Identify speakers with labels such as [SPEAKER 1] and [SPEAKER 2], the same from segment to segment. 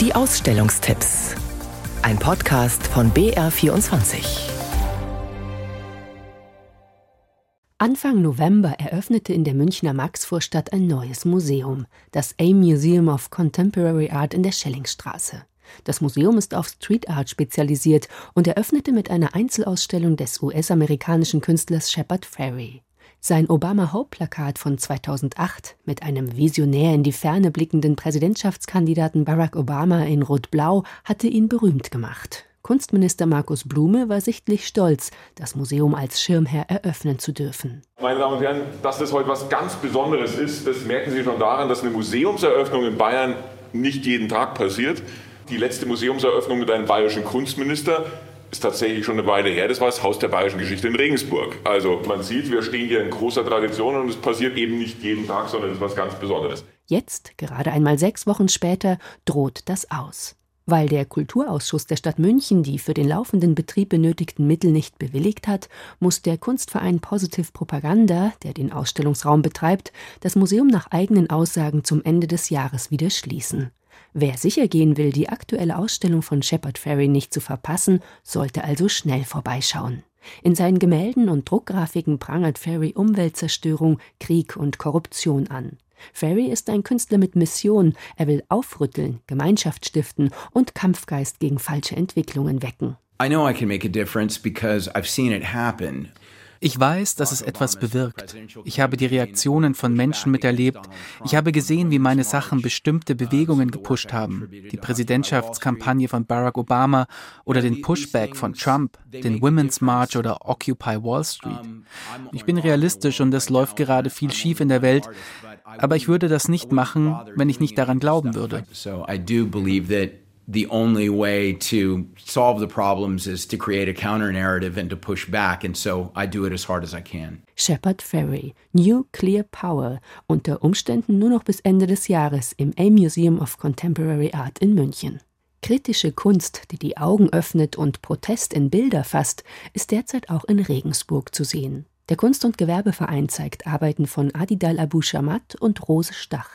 [SPEAKER 1] Die Ausstellungstipps. Ein Podcast von BR24.
[SPEAKER 2] Anfang November eröffnete in der Münchner Maxvorstadt ein neues Museum, das A Museum of Contemporary Art in der Schellingstraße. Das Museum ist auf Street Art spezialisiert und eröffnete mit einer Einzelausstellung des US-amerikanischen Künstlers Shepard Fairey. Sein Obama-Hope-Plakat von 2008 mit einem visionär in die Ferne blickenden Präsidentschaftskandidaten Barack Obama in Rot-Blau hatte ihn berühmt gemacht. Kunstminister Markus Blume war sichtlich stolz, das Museum als Schirmherr eröffnen zu dürfen.
[SPEAKER 3] Meine Damen und Herren, dass das heute was ganz Besonderes ist, das merken Sie schon daran, dass eine Museumseröffnung in Bayern nicht jeden Tag passiert. Die letzte Museumseröffnung mit einem bayerischen Kunstminister ist tatsächlich schon eine Weile her. Das war das Haus der bayerischen Geschichte in Regensburg. Also man sieht, wir stehen hier in großer Tradition und es passiert eben nicht jeden Tag, sondern es ist was ganz Besonderes.
[SPEAKER 2] Jetzt, gerade einmal sechs Wochen später, droht das aus. Weil der Kulturausschuss der Stadt München die für den laufenden Betrieb benötigten Mittel nicht bewilligt hat, muss der Kunstverein Positive Propaganda, der den Ausstellungsraum betreibt, das Museum nach eigenen Aussagen zum Ende des Jahres wieder schließen. Wer sicher gehen will, die aktuelle Ausstellung von Shepard Ferry nicht zu verpassen, sollte also schnell vorbeischauen. In seinen Gemälden und Druckgrafiken prangert Ferry Umweltzerstörung, Krieg und Korruption an. Ferry ist ein Künstler mit Mission, er will aufrütteln, Gemeinschaft stiften und Kampfgeist gegen falsche Entwicklungen wecken. I know I can make a difference because I've
[SPEAKER 4] seen it happen. Ich weiß, dass es etwas bewirkt. Ich habe die Reaktionen von Menschen miterlebt. Ich habe gesehen, wie meine Sachen bestimmte Bewegungen gepusht haben. Die Präsidentschaftskampagne von Barack Obama oder den Pushback von Trump, den Women's March oder Occupy Wall Street. Ich bin realistisch und es läuft gerade viel schief in der Welt. Aber ich würde das nicht machen, wenn ich nicht daran glauben würde the only way to solve the problems is to create a counter narrative and to push back. And so I do it as hard as I can.
[SPEAKER 2] Shepard Ferry, New Clear Power, unter Umständen nur noch bis Ende des Jahres im A Museum of Contemporary Art in München. Kritische Kunst, die die Augen öffnet und Protest in Bilder fasst, ist derzeit auch in Regensburg zu sehen. Der Kunst- und Gewerbeverein zeigt Arbeiten von Adidal Abu Shamat und Rose Stach.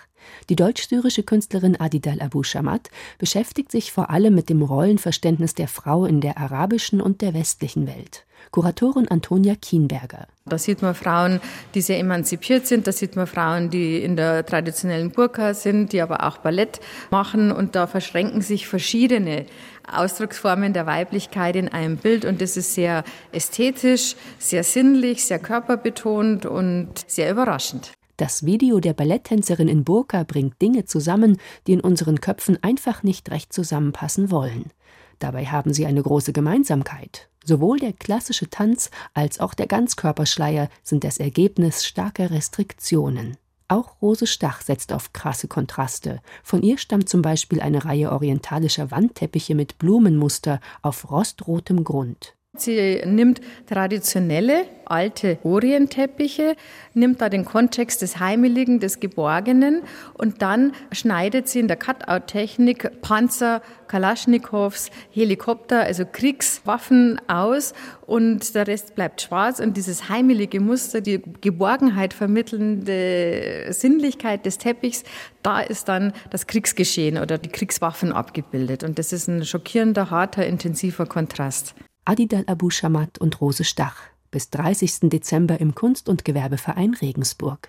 [SPEAKER 2] Die deutsch-syrische Künstlerin Adidal Abu Shamat beschäftigt sich vor allem mit dem Rollenverständnis der Frau in der arabischen und der westlichen Welt. Kuratorin Antonia Kienberger.
[SPEAKER 5] Da sieht man Frauen, die sehr emanzipiert sind. Da sieht man Frauen, die in der traditionellen Burka sind, die aber auch Ballett machen. Und da verschränken sich verschiedene Ausdrucksformen der Weiblichkeit in einem Bild. Und das ist sehr ästhetisch, sehr sinnlich, sehr körperbetont und sehr überraschend.
[SPEAKER 2] Das Video der Balletttänzerin in Burka bringt Dinge zusammen, die in unseren Köpfen einfach nicht recht zusammenpassen wollen. Dabei haben sie eine große Gemeinsamkeit. Sowohl der klassische Tanz als auch der Ganzkörperschleier sind das Ergebnis starker Restriktionen. Auch Rose Stach setzt auf krasse Kontraste. Von ihr stammt zum Beispiel eine Reihe orientalischer Wandteppiche mit Blumenmuster auf rostrotem Grund.
[SPEAKER 5] Sie nimmt traditionelle alte Orientteppiche, nimmt da den Kontext des Heimeligen, des Geborgenen und dann schneidet sie in der Cutout-Technik Panzer, Kalaschnikows, Helikopter, also Kriegswaffen aus und der Rest bleibt schwarz und dieses heimelige Muster, die Geborgenheit vermittelnde Sinnlichkeit des Teppichs, da ist dann das Kriegsgeschehen oder die Kriegswaffen abgebildet und das ist ein schockierender, harter, intensiver Kontrast.
[SPEAKER 2] Adidal Abu Shamat und Rose Stach bis 30. Dezember im Kunst- und Gewerbeverein Regensburg.